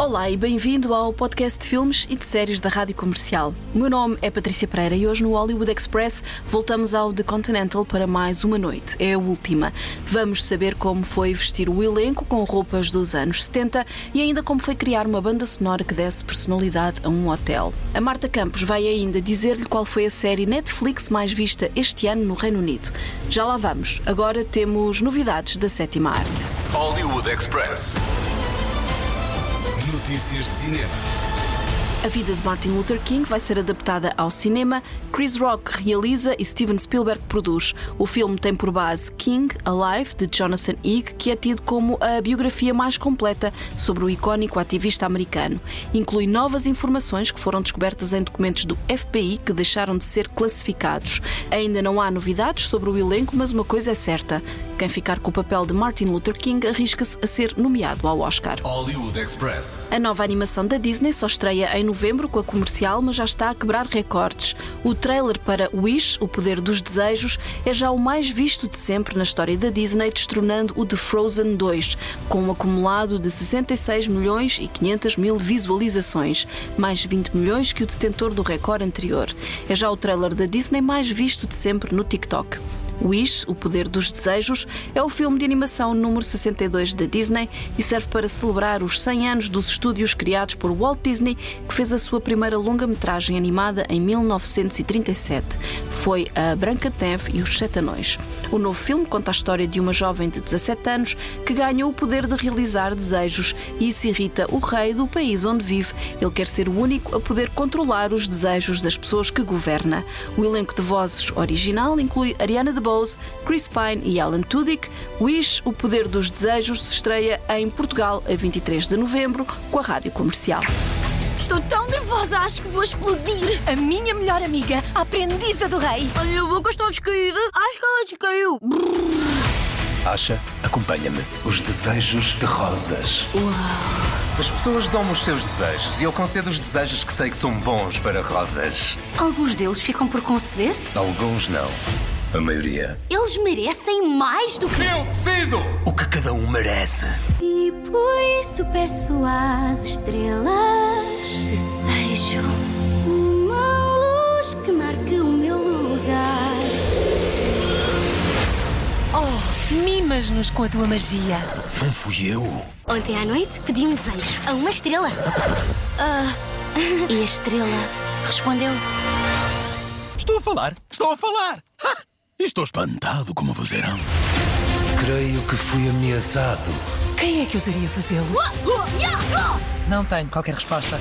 Olá e bem-vindo ao podcast de filmes e de séries da Rádio Comercial. O meu nome é Patrícia Pereira e hoje no Hollywood Express voltamos ao The Continental para mais uma noite. É a última. Vamos saber como foi vestir o elenco com roupas dos anos 70 e ainda como foi criar uma banda sonora que desse personalidade a um hotel. A Marta Campos vai ainda dizer-lhe qual foi a série Netflix mais vista este ano no Reino Unido. Já lá vamos. Agora temos novidades da sétima arte. Hollywood Express. Notícias de cinema. A vida de Martin Luther King vai ser adaptada ao cinema. Chris Rock realiza e Steven Spielberg produz. O filme tem por base King Alive, de Jonathan Higg, que é tido como a biografia mais completa sobre o icónico ativista americano. Inclui novas informações que foram descobertas em documentos do FBI que deixaram de ser classificados. Ainda não há novidades sobre o elenco, mas uma coisa é certa: quem ficar com o papel de Martin Luther King arrisca-se a ser nomeado ao Oscar. Hollywood Express. A nova animação da Disney só estreia em novembro com a comercial, mas já está a quebrar recordes. O trailer para Wish, O Poder dos Desejos, é já o mais visto de sempre na história da Disney, destronando o de Frozen 2, com um acumulado de 66 milhões e 500 mil visualizações, mais 20 milhões que o detentor do recorde anterior. É já o trailer da Disney mais visto de sempre no TikTok. Wish, O Poder dos Desejos, é o filme de animação número 62 da Disney e serve para celebrar os 100 anos dos estúdios criados por Walt Disney, que fez a sua primeira longa-metragem animada em 1937. Foi a Branca de Neve e os Sete Anões. O novo filme conta a história de uma jovem de 17 anos que ganhou o poder de realizar desejos e isso irrita o rei do país onde vive. Ele quer ser o único a poder controlar os desejos das pessoas que governa. O elenco de vozes original inclui Ariana Chris Pine e Alan Tudyk. Wish, O Poder dos Desejos, se estreia em Portugal a 23 de novembro com a rádio comercial. Estou tão nervosa, acho que vou explodir. A minha melhor amiga, a aprendiza do rei. A minha boca está descaída. Acho que ela descaiu. Acha? Acompanha-me. Os desejos de rosas. As pessoas dão-me os seus desejos e eu concedo os desejos que sei que são bons para rosas. Alguns deles ficam por conceder. Alguns não. A maioria. Eles merecem mais do que. Eu decido o que cada um merece. E por isso peço às estrelas. Desejo uma luz que marque o meu lugar. Oh, mimas-nos com a tua magia. Não fui eu. Ontem à noite pedi um desejo a uma estrela. Ah, e a estrela respondeu. Estou a falar, estou a falar. Ha! Estou espantado como vos verão. Creio que fui ameaçado. Quem é que ousaria fazê-lo? Não tenho qualquer resposta.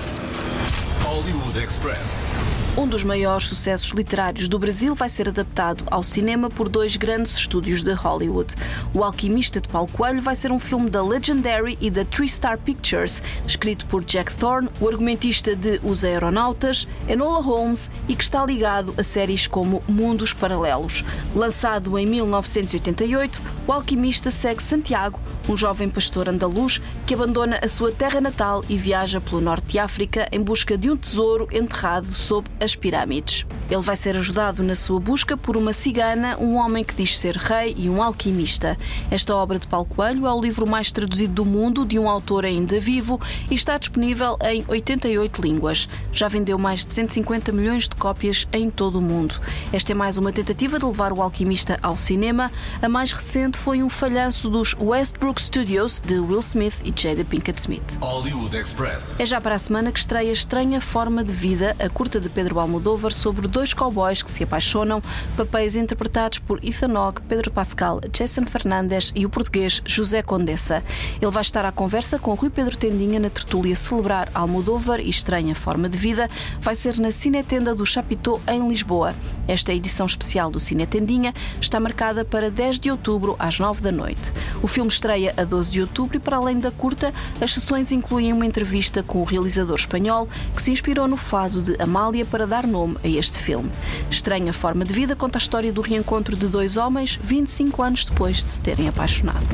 Hollywood Express. Um dos maiores sucessos literários do Brasil vai ser adaptado ao cinema por dois grandes estúdios de Hollywood. O Alquimista de Paulo Coelho vai ser um filme da Legendary e da Three Star Pictures, escrito por Jack Thorne, o argumentista de Os Aeronautas, Enola Holmes e que está ligado a séries como Mundos Paralelos. Lançado em 1988, o Alquimista segue Santiago, um jovem pastor andaluz que abandona a sua terra natal e viaja pelo norte de África em busca de um tesouro enterrado sob as pirâmides. Ele vai ser ajudado na sua busca por uma cigana, um homem que diz ser rei e um alquimista. Esta obra de Paulo Coelho é o livro mais traduzido do mundo de um autor ainda vivo e está disponível em 88 línguas. Já vendeu mais de 150 milhões de cópias em todo o mundo. Esta é mais uma tentativa de levar o alquimista ao cinema. A mais recente foi um falhanço dos Westbrook Studios de Will Smith e Jada Pinkett Smith. Hollywood Express. É já para a semana que estreia Estranha Forma de Vida, a curta de Pedro Almodóvar sobre dois cowboys que se apaixonam, papéis interpretados por Ethan Hawke, Pedro Pascal, Jason Fernandes e o português José Condessa. Ele vai estar à conversa com Rui Pedro Tendinha na tertúlia Celebrar Almodóvar e Estranha Forma de Vida. Vai ser na Cinetenda do Chapitão, em Lisboa. Esta edição especial do Cine Tendinha está marcada para 10 de outubro, às 9 da noite. O filme estreia a 12 de outubro e, para além da curta, as sessões incluem uma entrevista com o realizador espanhol que se inspirou no fado de Amália para dar nome a este filme. Estranha Forma de Vida conta a história do reencontro de dois homens 25 anos depois de se terem apaixonado.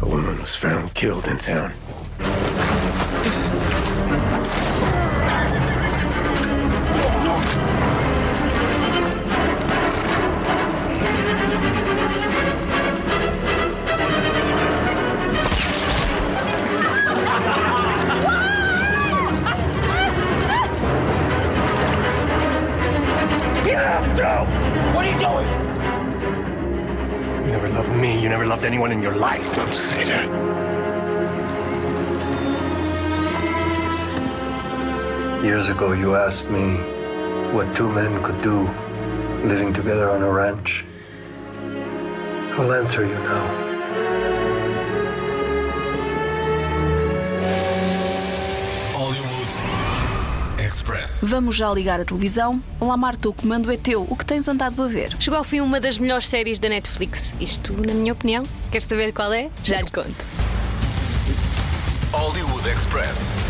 A woman was found killed in town. Years ago, you asked me what two men could do living together on a ranch. I'll answer you now. Hollywood Express. Vamos já ligar a televisão. Olá, Marta, o comando é teu. O que tens andado a ver? Chegou ao fim uma das melhores séries da Netflix. Isto, na minha opinião. Quer saber qual é? Já lhe conto. Hollywood Express.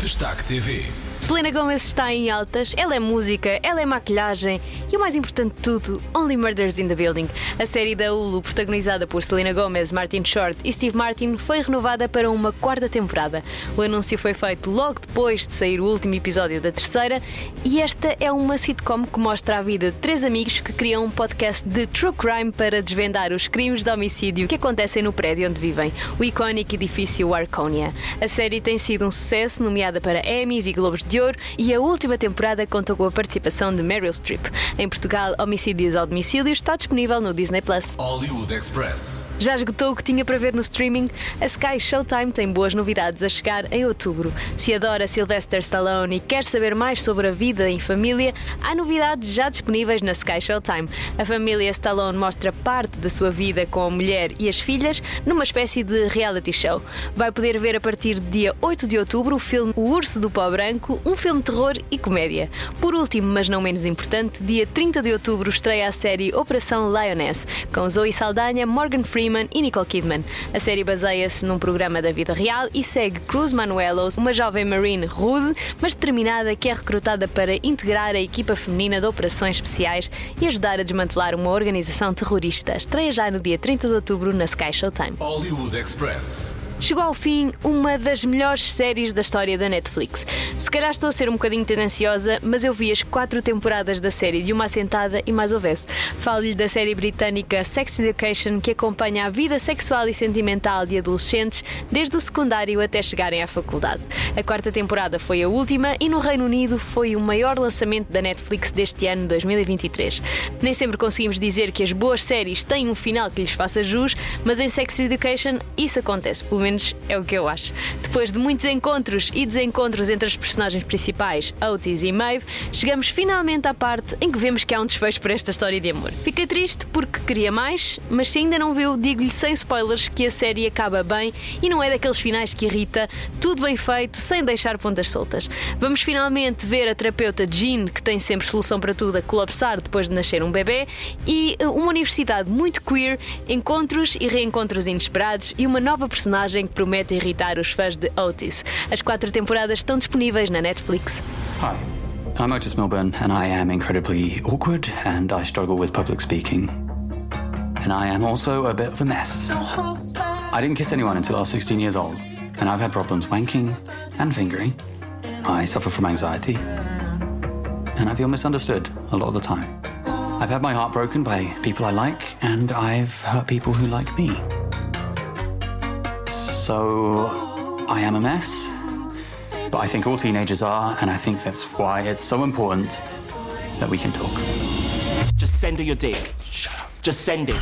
Destaque TV. Selena Gomez está em altas, ela é música, ela é maquilhagem e o mais importante de tudo, Only Murders in the Building. A série da Hulu, protagonizada por Selena Gomez, Martin Short e Steve Martin, foi renovada para uma quarta temporada. O anúncio foi feito logo depois de sair o último episódio da terceira e esta é uma sitcom que mostra a vida de três amigos que criam um podcast de true crime para desvendar os crimes de homicídio que acontecem no prédio onde vivem, o icónico edifício Arconia. A série tem sido um sucesso, nomeada para Emmys e Globos de Ouro, e a última temporada contou com a participação de Meryl Streep. Em Portugal, Homicídios ao Domicílio está disponível no Disney Plus. Hollywood Express. Já esgotou o que tinha para ver no streaming? A Sky Showtime tem boas novidades a chegar em outubro. Se adora Sylvester Stallone e quer saber mais sobre a vida em família, há novidades já disponíveis na Sky Showtime. A família Stallone mostra parte da sua vida com a mulher e as filhas numa espécie de reality show. Vai poder ver a partir de dia 8 de outubro o filme O Urso do Pó Branco, um filme de terror e comédia. Por último, mas não menos importante, dia 30 de outubro estreia a série Operação Lioness, com Zoe Saldanha, Morgan Freeman e Nicole Kidman. A série baseia-se num programa da vida real e segue Cruz Manuelos, uma jovem marine rude, mas determinada que é recrutada para integrar a equipa feminina de operações especiais e ajudar a desmantelar uma organização terrorista. Estreia já no dia 30 de outubro na Sky Showtime. Hollywood Express. Chegou ao fim uma das melhores séries da história da Netflix. Se calhar estou a ser um bocadinho tendenciosa, mas eu vi as quatro temporadas da série de uma assentada e mais houvesse. Falo-lhe da série britânica Sex Education, que acompanha a vida sexual e sentimental de adolescentes desde o secundário até chegarem à faculdade. A quarta temporada foi a última e no Reino Unido foi o maior lançamento da Netflix deste ano 2023. Nem sempre conseguimos dizer que as boas séries têm um final que lhes faça jus, mas em Sex Education isso acontece. Pelo menos é o que eu acho. Depois de muitos encontros e desencontros entre as personagens principais, Otis e Maeve, chegamos finalmente à parte em que vemos que há um desfecho por esta história de amor. Fiquei triste porque queria mais, mas se ainda não viu, digo-lhe sem spoilers que a série acaba bem e não é daqueles finais que irrita, tudo bem feito, sem deixar pontas soltas. Vamos finalmente ver a terapeuta Jean, que tem sempre solução para tudo, a colapsar depois de nascer um bebê, e uma universidade muito queer, encontros e reencontros inesperados e uma nova personagem que promete irritar os fãs de Otis. As quatro temporadas estão disponíveis na Netflix. Hi, I'm Otis Milburn, and I am incredibly awkward and I struggle with public speaking. And I am also a bit of a mess. I didn't kiss anyone until I was 16 years old, and I've had problems wanking and fingering. I suffer from anxiety, and I feel misunderstood a lot of the time. I've had my heart broken by people I like, and I've hurt people who like me. So, I am a mess, but I think all teenagers are, and I think that's why it's so important that we can talk. Just send her your dick. Shut up. Just send it.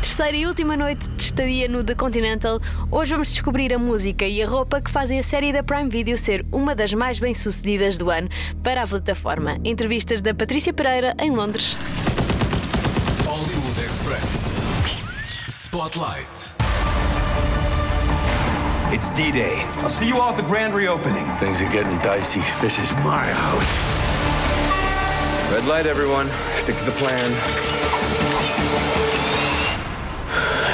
Terceira e última noite de estadia no The Continental, hoje vamos descobrir a música e a roupa que fazem a série da Prime Video ser uma das mais bem-sucedidas do ano para a plataforma. Entrevistas da Patrícia Pereira em Londres. Hollywood Express. Spotlight. It's D-Day. I'll see you all at the grand reopening. Things are getting dicey. This is my house. Red light, everyone. Stick to the plan.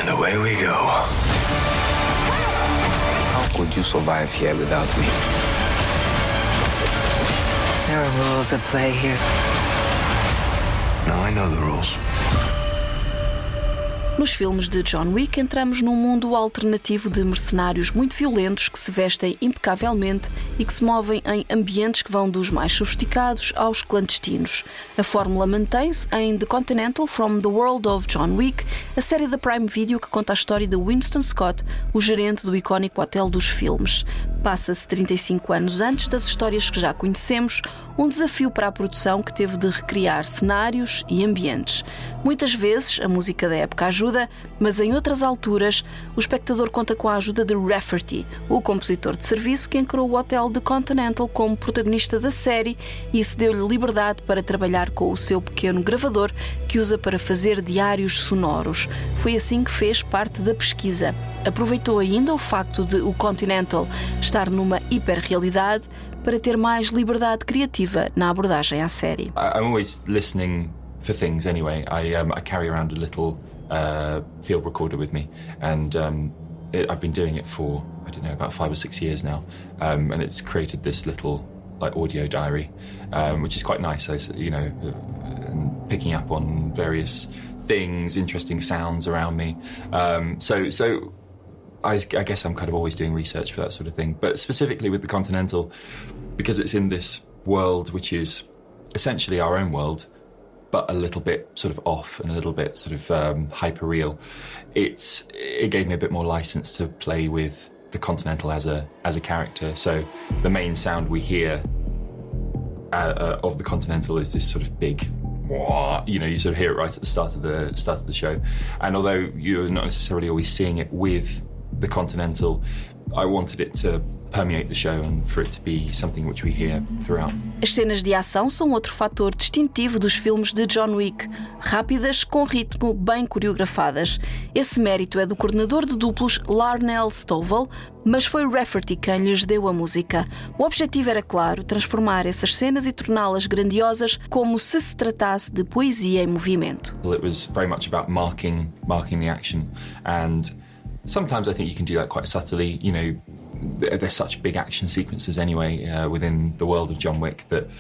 And away we go. How could you survive here without me? There are rules at play here. Now I know the rules. Nos filmes de John Wick, entramos num mundo alternativo de mercenários muito violentos que se vestem impecavelmente e que se movem em ambientes que vão dos mais sofisticados aos clandestinos. A fórmula mantém-se em The Continental From the World of John Wick, a série da Prime Video que conta a história de Winston Scott, o gerente do icónico hotel dos filmes. Passa-se 35 anos antes das histórias que já conhecemos, um desafio para a produção que teve de recriar cenários e ambientes. Muitas vezes a música da época ajuda, mas em outras alturas o espectador conta com a ajuda de Rafferty, o compositor de serviço que encarou o Hotel de Continental como protagonista da série e se deu-lhe liberdade para trabalhar com o seu pequeno gravador que usa para fazer diários sonoros. Foi assim que fez parte da pesquisa. Aproveitou ainda o facto de o Continental estar numa hiperrealidade para ter mais liberdade criativa na abordagem à série. I'm always listening for things anyway. I, um, I carry around a little uh, field recorder with me, and um, it, I've been doing it for I don't know about five or six years now, um, and it's created this little like audio diary, um, which is quite nice. You know, uh, picking up on various things, interesting sounds around me. Um, so so I, I, guess I'm kind of always doing research for that sort of thing. But specifically with the Continental, because it's in this world which is essentially our own world, but a little bit sort of off and a little bit sort of um, hyper real. It's it gave me a bit more license to play with the Continental as a as a character. So the main sound we hear uh, uh, of the Continental is this sort of big you know, you sort of hear it right at the start of the start of the show. And although you're not necessarily always seeing it with the Continental, I wanted it to permeate the show and for it to be something which we hear throughout. As cenas de ação são outro fator distintivo dos filmes de John Wick, rápidas, com ritmo, bem coreografadas. Esse mérito é do coordenador de duplos Larnell Stovall, mas foi Rafferty quem lhes deu a música. O objetivo era claro, transformar essas cenas e torná-las grandiosas como se se tratasse de poesia em movimento. It was very much about marking marking the action and sometimes I think you can do that quite subtly. You know, there's such big action sequences anyway uh, within the world of John Wick that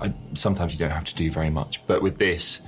I, sometimes you don't have to do very much. But with this,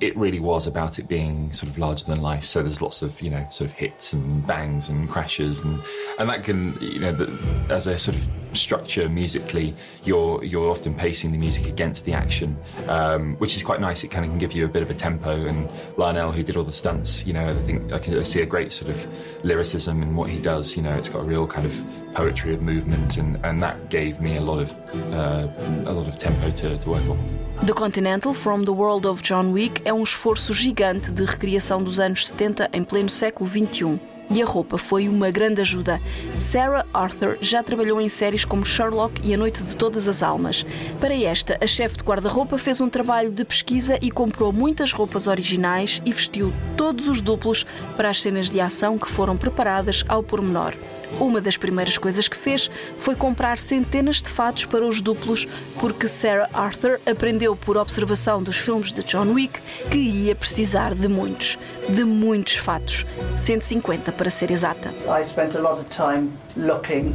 it really was about it being sort of larger than life. So there's lots of you know sort of hits and bangs and crashes and and that can you know as a sort of structure musically, you're you're often pacing the music against the action, um, which is quite nice. It kind of can give you a bit of a tempo. And Lionel, who did all the stunts, you know, I think I can I see a great sort of lyricism in what he does. You know, it's got a real kind of poetry of movement, and, and that gave me a lot of uh, a lot of tempo to, to work off. The Continental from the World of John Wick é um esforço gigante de recriação dos anos 70 em pleno século XXI. E a roupa foi uma grande ajuda. Sarah Arthur já trabalhou em séries como Sherlock e A Noite de Todas as Almas. Para esta, a chefe de guarda-roupa fez um trabalho de pesquisa e comprou muitas roupas originais e vestiu todos os duplos para as cenas de ação que foram preparadas ao pormenor. Uma das primeiras coisas que fez foi comprar centenas de fatos para os duplos, porque Sarah Arthur aprendeu por observação dos filmes de John Wick que ia precisar de muitos, de muitos fatos, 150 para ser exata. I spent a lot of time looking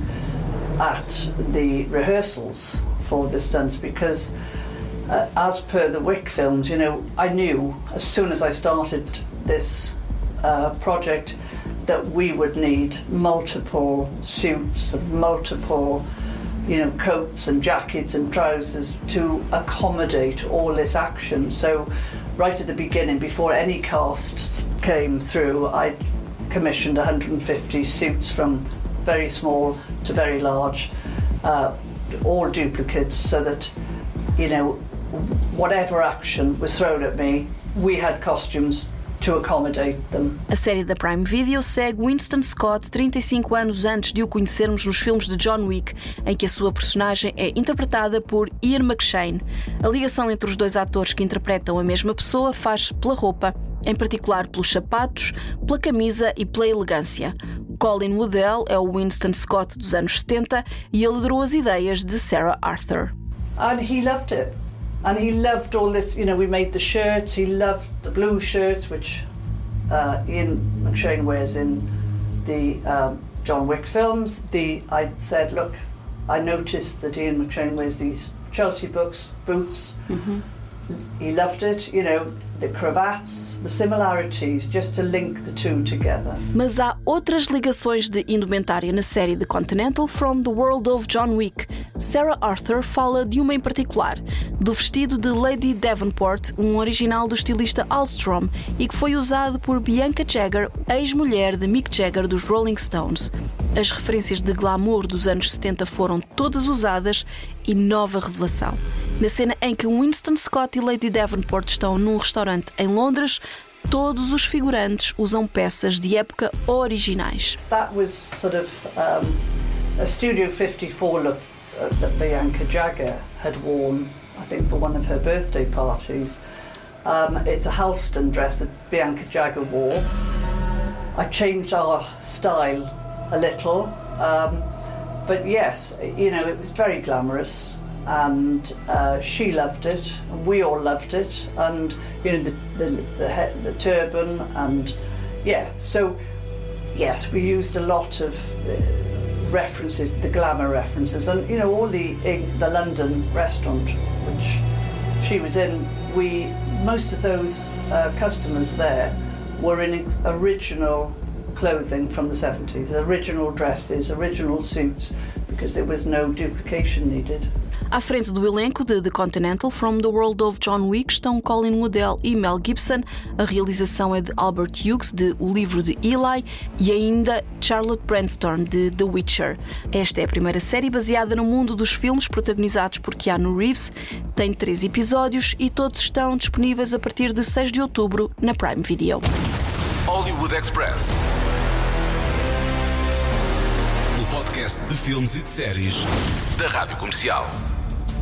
at the rehearsals for the stunts because uh, as per the Wick films, you know, I knew as soon as I started this uh, project that we would need multiple suits and multiple you know coats and jackets and trousers to accommodate all this action. So right at the beginning before any cast came through i commissioned 150 suits from very small to very large uh, all duplicates so that you know whatever action was thrown at me we had costumes A série da Prime Video segue Winston Scott 35 anos antes de o conhecermos nos filmes de John Wick, em que a sua personagem é interpretada por Ian McShane. A ligação entre os dois atores que interpretam a mesma pessoa faz-se pela roupa, em particular pelos sapatos, pela camisa e pela elegância. Colin Woodell é o Winston Scott dos anos 70 e ele liderou as ideias de Sarah Arthur. And he loved it. And he loved all this. You know, we made the shirts. He loved the blue shirts, which uh, Ian McShane wears in the um, John Wick films. The I said, look, I noticed that Ian McShane wears these Chelsea books, boots. Mm-hmm. He loved it. You know, the cravats, the similarities, just to link the two together. Mas há outras ligações de indumentária na série The Continental from the World of John Wick. Sarah Arthur fala de uma em particular, do vestido de Lady Davenport, um original do estilista Alstrom e que foi usado por Bianca Jagger, ex-mulher de Mick Jagger dos Rolling Stones. As referências de glamour dos anos 70 foram todas usadas e nova revelação. Na cena em que Winston Scott e Lady Davenport estão num restaurante em Londres, todos os figurantes usam peças de época originais. That was sort of um, a Studio 54 look uh, that Bianca Jagger had worn, I think, for one of her birthday parties. Um, it's a Halston dress that Bianca Jagger wore. I changed our style a little, um, but yes, you know, it was very glamorous and uh, she loved it, and we all loved it, and you know the the, the, he- the turban, and yeah. So yes, we used a lot of uh, references, the glamour references, and you know all the the London restaurant which she was in. We most of those uh, customers there were in original clothing from the 70s, original dresses, original suits, because there was no duplication needed. À frente do elenco de The Continental From the World of John Wick estão Colin Woodell e Mel Gibson. A realização é de Albert Hughes, de O Livro de Eli, e ainda Charlotte Brandstorm, de The Witcher. Esta é a primeira série baseada no mundo dos filmes protagonizados por Keanu Reeves. Tem três episódios e todos estão disponíveis a partir de 6 de outubro na Prime Video. Hollywood Express. O podcast de filmes e de séries da Rádio Comercial.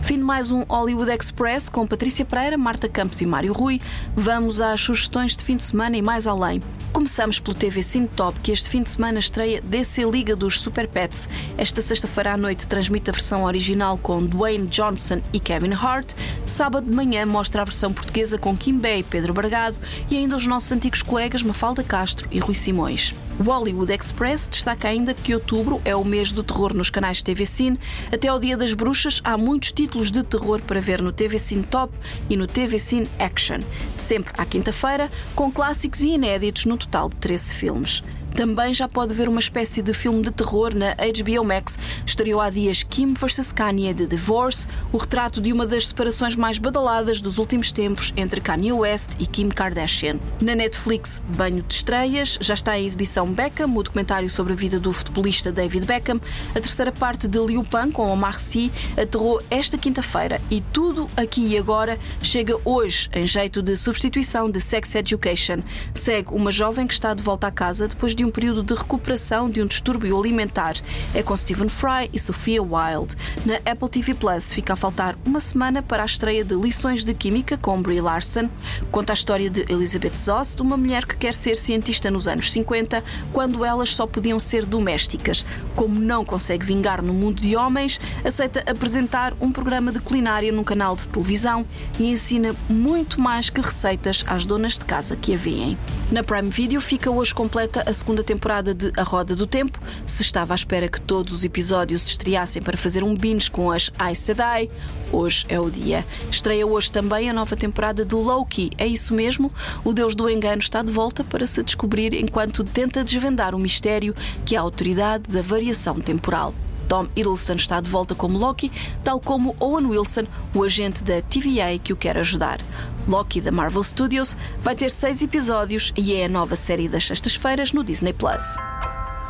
Fim de mais um Hollywood Express com Patrícia Pereira, Marta Campos e Mário Rui. Vamos às sugestões de fim de semana e mais além. Começamos pelo TV Cine Top, que este fim de semana estreia DC Liga dos Super Pets. Esta sexta-feira à noite transmite a versão original com Dwayne Johnson e Kevin Hart. Sábado de manhã mostra a versão portuguesa com Kim Bay Pedro Bragado e ainda os nossos antigos colegas Mafalda Castro e Rui Simões. O Hollywood Express destaca ainda que outubro é o mês do terror nos canais TV Cine. Até ao Dia das Bruxas há muitos títulos de terror para ver no TV Cine Top e no TV Cine Action. Sempre à quinta-feira, com clássicos e inéditos no total de 13 filmes. Também já pode ver uma espécie de filme de terror na HBO Max. Estreou há dias Kim vs Kanye de Divorce, o retrato de uma das separações mais badaladas dos últimos tempos entre Kanye West e Kim Kardashian. Na Netflix, banho de estreias, já está em exibição Beckham, o documentário sobre a vida do futebolista David Beckham. A terceira parte de Liu Pan com Omar Sy aterrou esta quinta-feira e tudo aqui e agora chega hoje em jeito de substituição de Sex Education. Segue uma jovem que está de volta à casa depois de um período de recuperação de um distúrbio alimentar. É com Stephen Fry e Sophia Wilde. Na Apple TV Plus fica a faltar uma semana para a estreia de Lições de Química com Brie Larson. Conta a história de Elizabeth Zost, uma mulher que quer ser cientista nos anos 50, quando elas só podiam ser domésticas. Como não consegue vingar no mundo de homens, aceita apresentar um programa de culinária num canal de televisão e ensina muito mais que receitas às donas de casa que a veem. Na Prime Video fica hoje completa a segunda temporada de A Roda do Tempo. Se estava à espera que todos os episódios se estreassem para fazer um binge com as Aes Sedai, hoje é o dia. Estreia hoje também a nova temporada de Loki. É isso mesmo? O deus do engano está de volta para se descobrir enquanto tenta desvendar o mistério que é a autoridade da variação temporal. Tom Hiddleston está de volta como Loki, tal como Owen Wilson, o agente da TVA que o quer ajudar. Loki da Marvel Studios vai ter seis episódios e é a nova série das sextas-feiras no Disney Plus.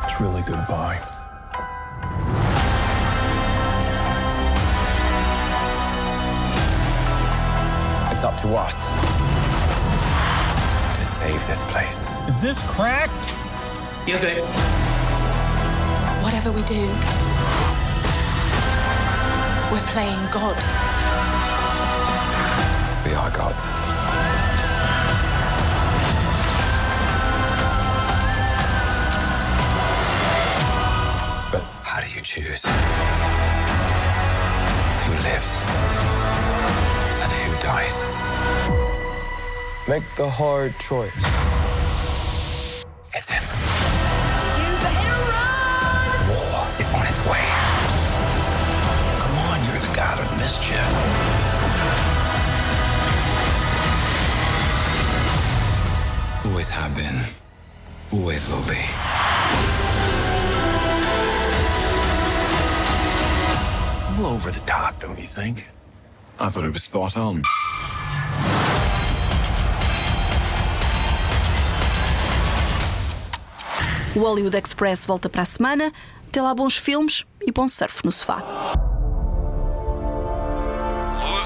It's really goodbye. It's up to us to save this place. Is this cracked? Yes, it. Whatever we do, we're playing God. We are gods. But how do you choose who lives and who dies? Make the hard choice. mischief. Always have been, always will be. A little over the top, don't you think? I thought it was spot on. O Hollywood Express volta para a semana. Até lá, bons filmes e bom surf no sofá.